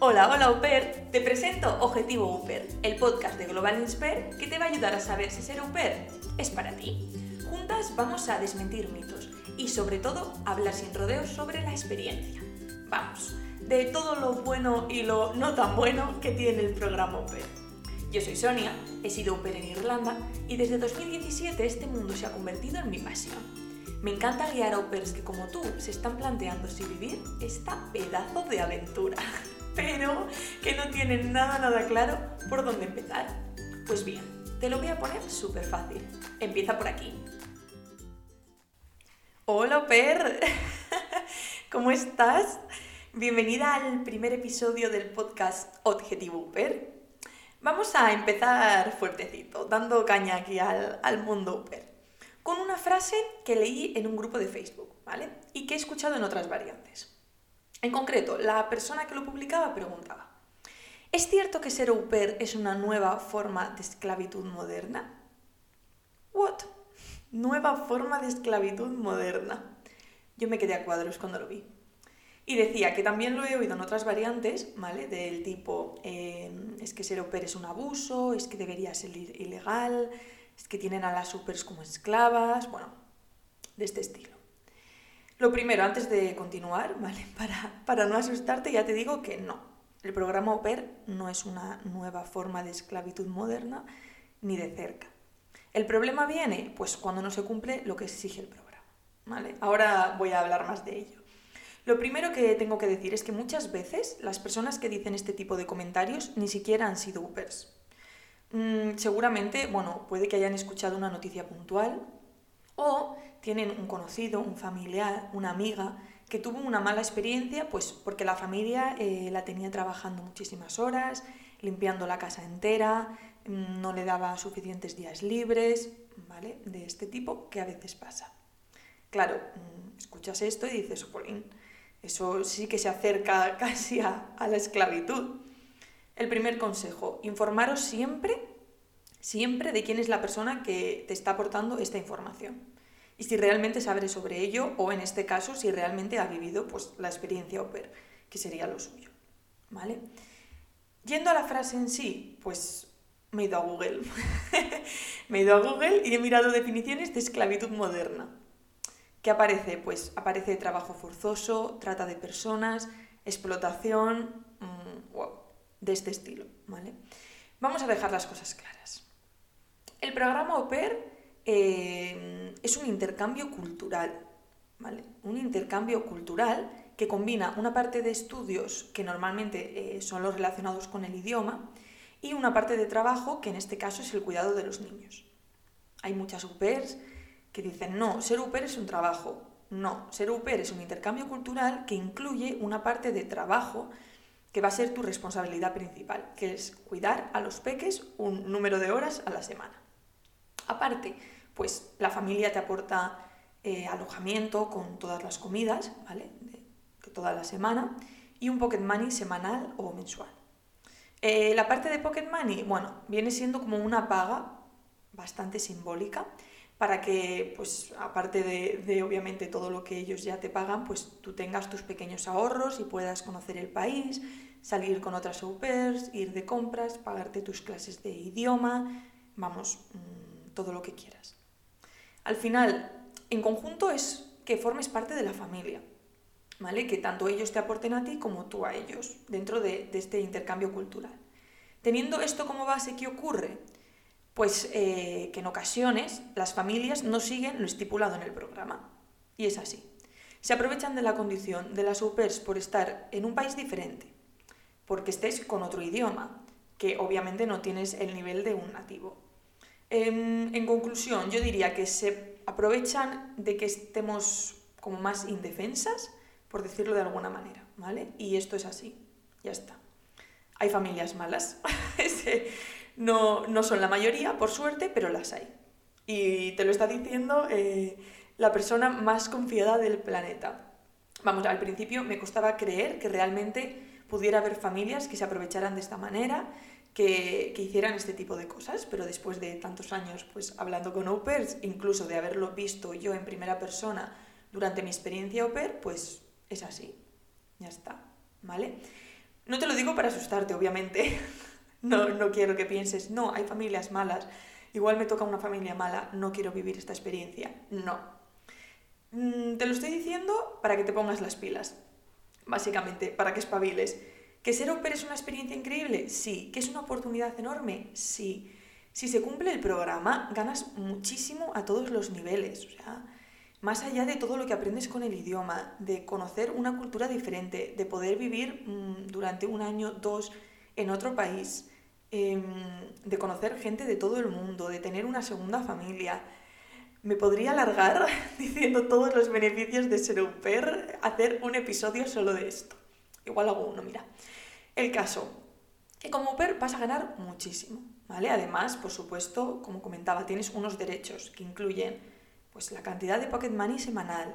Hola, hola Uper, te presento Objetivo Uper, el podcast de Global Insper que te va a ayudar a saber si ser Uper es para ti. Juntas vamos a desmentir mitos y sobre todo hablar sin rodeos sobre la experiencia. Vamos, de todo lo bueno y lo no tan bueno que tiene el programa Uper. Yo soy Sonia, he sido Uper en Irlanda y desde 2017 este mundo se ha convertido en mi pasión. Me encanta guiar a Upers que como tú se están planteando si vivir esta pedazo de aventura. pero que no tienen nada, nada claro por dónde empezar. Pues bien, te lo voy a poner súper fácil. Empieza por aquí. Hola, Per. ¿Cómo estás? Bienvenida al primer episodio del podcast Objetivo Per. Vamos a empezar fuertecito, dando caña aquí al, al mundo Per, con una frase que leí en un grupo de Facebook, ¿vale? Y que he escuchado en otras variantes. En concreto, la persona que lo publicaba preguntaba, ¿es cierto que ser au pair es una nueva forma de esclavitud moderna? ¿What? Nueva forma de esclavitud moderna. Yo me quedé a cuadros cuando lo vi. Y decía que también lo he oído en otras variantes, ¿vale? Del tipo, em, es que ser au pair es un abuso, es que debería ser ilegal, es que tienen a las supers como esclavas, bueno, de este estilo. Lo primero, antes de continuar, ¿vale? Para, para no asustarte, ya te digo que no. El programa OPER no es una nueva forma de esclavitud moderna, ni de cerca. El problema viene, pues, cuando no se cumple lo que exige el programa, ¿vale? Ahora voy a hablar más de ello. Lo primero que tengo que decir es que muchas veces las personas que dicen este tipo de comentarios ni siquiera han sido UPERS. Mm, seguramente, bueno, puede que hayan escuchado una noticia puntual o tienen un conocido, un familiar, una amiga que tuvo una mala experiencia pues porque la familia eh, la tenía trabajando muchísimas horas, limpiando la casa entera, mm, no le daba suficientes días libres, ¿vale? De este tipo que a veces pasa. Claro, mm, escuchas esto y dices, Polín, eso sí que se acerca casi a, a la esclavitud. El primer consejo, informaros siempre, siempre de quién es la persona que te está aportando esta información y si realmente sabe sobre ello o en este caso si realmente ha vivido pues, la experiencia OPER, que sería lo suyo. ¿Vale? Yendo a la frase en sí, pues me he ido a Google. me he ido a Google y he mirado definiciones de esclavitud moderna. ¿Qué aparece? Pues aparece trabajo forzoso, trata de personas, explotación, mm, de este estilo, ¿vale? Vamos a dejar las cosas claras. El programa OPER Em, es un intercambio cultural, ¿vale? Un intercambio cultural que combina una parte de estudios que normalmente eh, son los relacionados con el idioma y una parte de trabajo que en este caso es el cuidado de los niños. Hay muchas UPERs que dicen, no, ser UPER es un trabajo. No, ser UPER es un intercambio cultural que incluye una parte de trabajo que va a ser tu responsabilidad principal, que es cuidar a los peques un número de horas a la semana. Aparte, pues la familia te aporta eh, alojamiento con todas las comidas, ¿vale? Toda la semana, y un pocket money semanal o mensual. Eh, la parte de pocket money, bueno, viene siendo como una paga bastante simbólica para que, pues, aparte de, de, obviamente todo lo que ellos ya te pagan, pues tú tengas tus pequeños ahorros y puedas conocer el país, salir con otras au pairs, ir de compras, pagarte tus clases de idioma, vamos, mm, todo lo que quieras. Al final, en conjunto es que formes parte de la familia, ¿vale? Que tanto ellos te aporten a ti como tú a ellos, dentro de, este intercambio cultural. Teniendo esto como base, ¿qué ocurre? Pues eh, que en ocasiones las familias no siguen lo estipulado en el programa. Y es así. Se aprovechan de la condición de las au por estar en un país diferente, porque estés con otro idioma, que obviamente no tienes el nivel de un nativo. Em, en, conclusión, yo diría que se aprovechan de que estemos como más indefensas, por decirlo de alguna manera, ¿vale? Y esto es así, ya está. Hay familias malas, no, no, son la mayoría, por suerte, pero las hay. Y te lo está diciendo eh, la persona más confiada del planeta. Vamos, al principio me costaba creer que realmente pudiera haber familias que se aprovecharan de esta manera que, hicieran este tipo de cosas, pero después de tantos años pues hablando con au incluso de haberlo visto yo en primera persona durante mi experiencia au pair, pues es así, ya está, ¿vale? No te lo digo para asustarte, obviamente. no, no quiero que pienses, no, hay familias malas, igual me toca una familia mala, no quiero vivir esta experiencia. No. Mm, te lo estoy diciendo para que te pongas las pilas, básicamente, para que espabiles. ¿Que ser au es una experiencia increíble? Sí. ¿Que es una oportunidad enorme? Sí. Si se cumple el programa, ganas muchísimo a todos los niveles. O sea, más allá de todo lo que aprendes con el idioma, de conocer una cultura diferente, de poder vivir mm, durante un año, dos, en otro país, em, de conocer gente de todo el mundo, de tener una segunda familia. Me podría alargar diciendo todos los beneficios de ser au pair, hacer un episodio solo de esto. Igual hago uno, mira. El caso, que como pair vas a ganar muchísimo, ¿vale? Además, por supuesto, como comentaba, tienes unos derechos que incluyen pues la cantidad de pocket money semanal,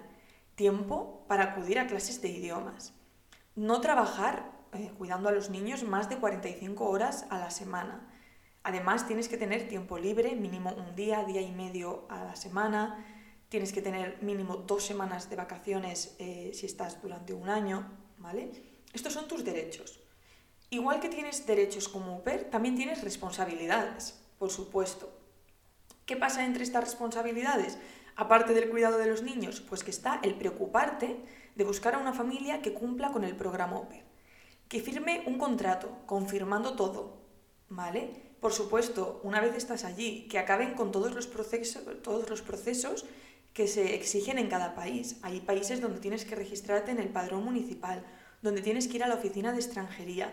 tiempo para acudir a clases de idiomas, no trabajar eh, cuidando a los niños más de 45 horas a la semana. Además, tienes que tener tiempo libre, mínimo un día, día y medio a la semana. Tienes que tener mínimo dos semanas de vacaciones eh, si estás durante un año, ¿vale? Estos son tus derechos. Igual que tienes derechos como UPER, también tienes responsabilidades, por supuesto. ¿Qué pasa entre estas responsabilidades? Aparte del cuidado de los niños, pues que está el preocuparte de buscar a una familia que cumpla con el programa UPER que firme un contrato confirmando todo, ¿vale? Por supuesto, una vez estás allí, que acaben con todos los procesos, todos los procesos que se exigen en cada país. Hay países donde tienes que registrarte en el padrón municipal, donde tienes que ir a la oficina de extranjería.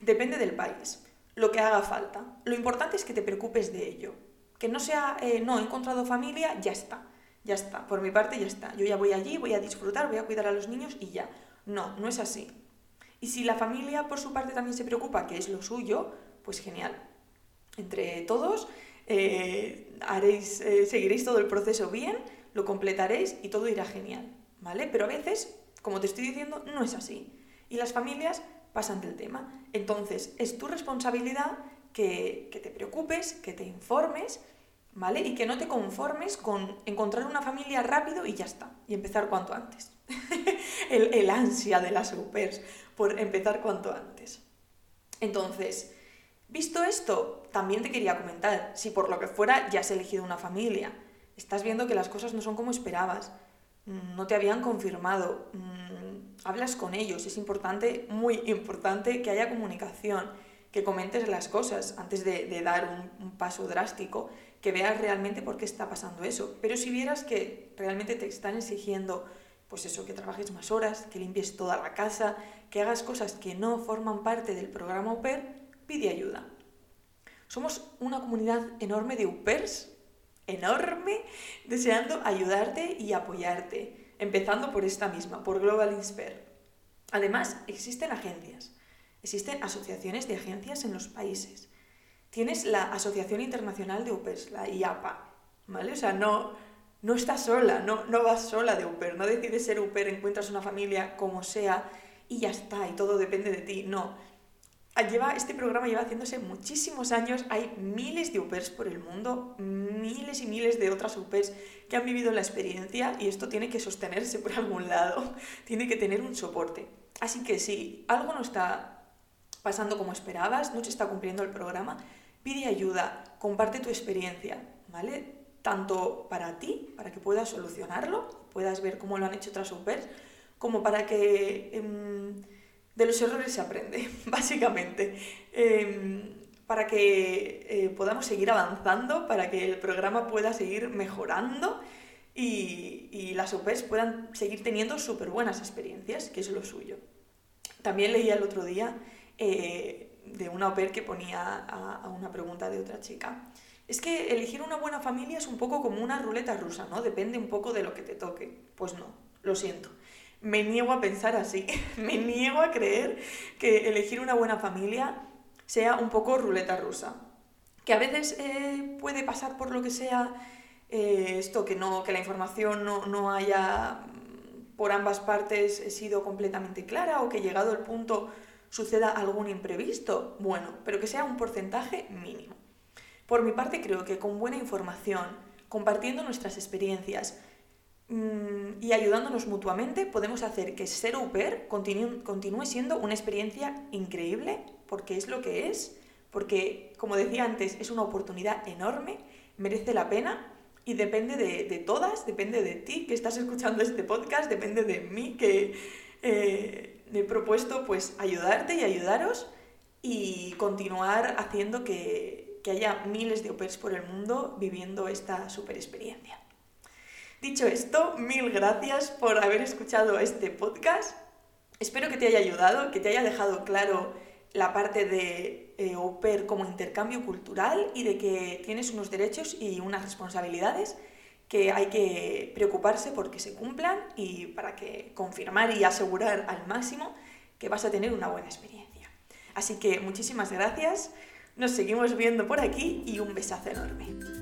Depende del país, lo que haga falta. Lo importante es que te preocupes de ello. Que no sea, eh, no, he encontrado familia, ya está. Ya está, por mi parte ya está. Yo ya voy allí, voy a disfrutar, voy a cuidar a los niños y ya. No, no es así. Y si la familia por su parte también se preocupa, que es lo suyo, pues genial. Entre todos eh, haréis, eh, seguiréis todo el proceso bien, lo completaréis y todo irá genial, ¿vale? Pero a veces, como te estoy diciendo, no es así. Y las familias pasan del tema. Entonces, es tu responsabilidad que, que te preocupes, que te informes, ¿vale? Y que no te conformes con encontrar una familia rápido y ya está, y empezar cuanto antes. el, el, ansia de las supers por empezar cuanto antes. Entonces, visto esto, también te quería comentar, si por lo que fuera ya has elegido una familia, estás viendo que las cosas no son como esperabas, mm, no te habían confirmado, mm, hablas con ellos, es importante, muy importante que haya comunicación, que comentes las cosas antes de, dar un, paso drástico, que veas realmente por qué está pasando eso. Pero si vieras que realmente te están exigiendo pues eso, que trabajes más horas, que limpies toda la casa, que hagas cosas que no forman parte del programa UPER, pide ayuda. Somos una comunidad enorme de UPERs, enorme, deseando ayudarte y apoyarte, empezando por esta misma, por Global Insper. Además, existen agencias, existen asociaciones de agencias en los países. Tienes la Asociación Internacional de UPERs, la IAPA, ¿vale? O sea, no, no estás sola, no, no vas sola de UPER, no decides ser UPER, encuentras una familia como sea y ya está, y todo depende de ti, no. Lleva, este programa lleva haciéndose muchísimos años, hay miles de UPERs por el mundo, miles y miles de otras UPERs que han vivido la experiencia y esto tiene que sostenerse por algún lado, tiene que tener un soporte. Así que si algo no está pasando como esperabas, no se está cumpliendo el programa, pide ayuda, comparte tu experiencia, ¿vale? tanto para ti, para que puedas solucionarlo, puedas ver cómo lo han hecho otras supers, como para que em, de los errores se aprende, básicamente. Em, para que eh, podamos seguir avanzando, para que el programa pueda seguir mejorando y, las supers puedan seguir teniendo súper buenas experiencias, que es lo suyo. También leía el otro día eh, de una OPER que ponía a una pregunta de otra chica es que elegir una buena familia es un poco como una ruleta rusa, ¿no? Depende un poco de lo que te toque. Pues no, lo siento. Me niego a pensar así. Me niego a creer que elegir una buena familia sea un poco ruleta rusa. Que a veces eh, puede pasar por lo que sea eh, esto, que, no, que la información no, no haya mm, por ambas partes sido completamente clara o que llegado el punto suceda algún imprevisto. Bueno, pero que sea un porcentaje mínimo. Por mi parte creo que con buena información, compartiendo nuestras experiencias, y ayudándonos mutuamente podemos hacer que ser au pair continúe, siendo una experiencia increíble, porque es lo que es, porque, como decía antes, es una oportunidad enorme, merece la pena y depende de, todas, depende de ti que estás escuchando este podcast, depende de mí que eh, me he propuesto pues ayudarte y ayudaros y continuar haciendo que, que haya miles de au pairs por el mundo viviendo esta super experiencia. Dicho esto, mil gracias por haber escuchado este podcast. Espero que te haya ayudado, que te haya dejado claro la parte de eh, au pair como intercambio cultural y de que tienes unos derechos y unas responsabilidades que hay que preocuparse porque se cumplan y para que confirmar y asegurar al máximo que vas a tener una buena experiencia. Así que muchísimas gracias, nos seguimos viendo por aquí y un besazo enorme.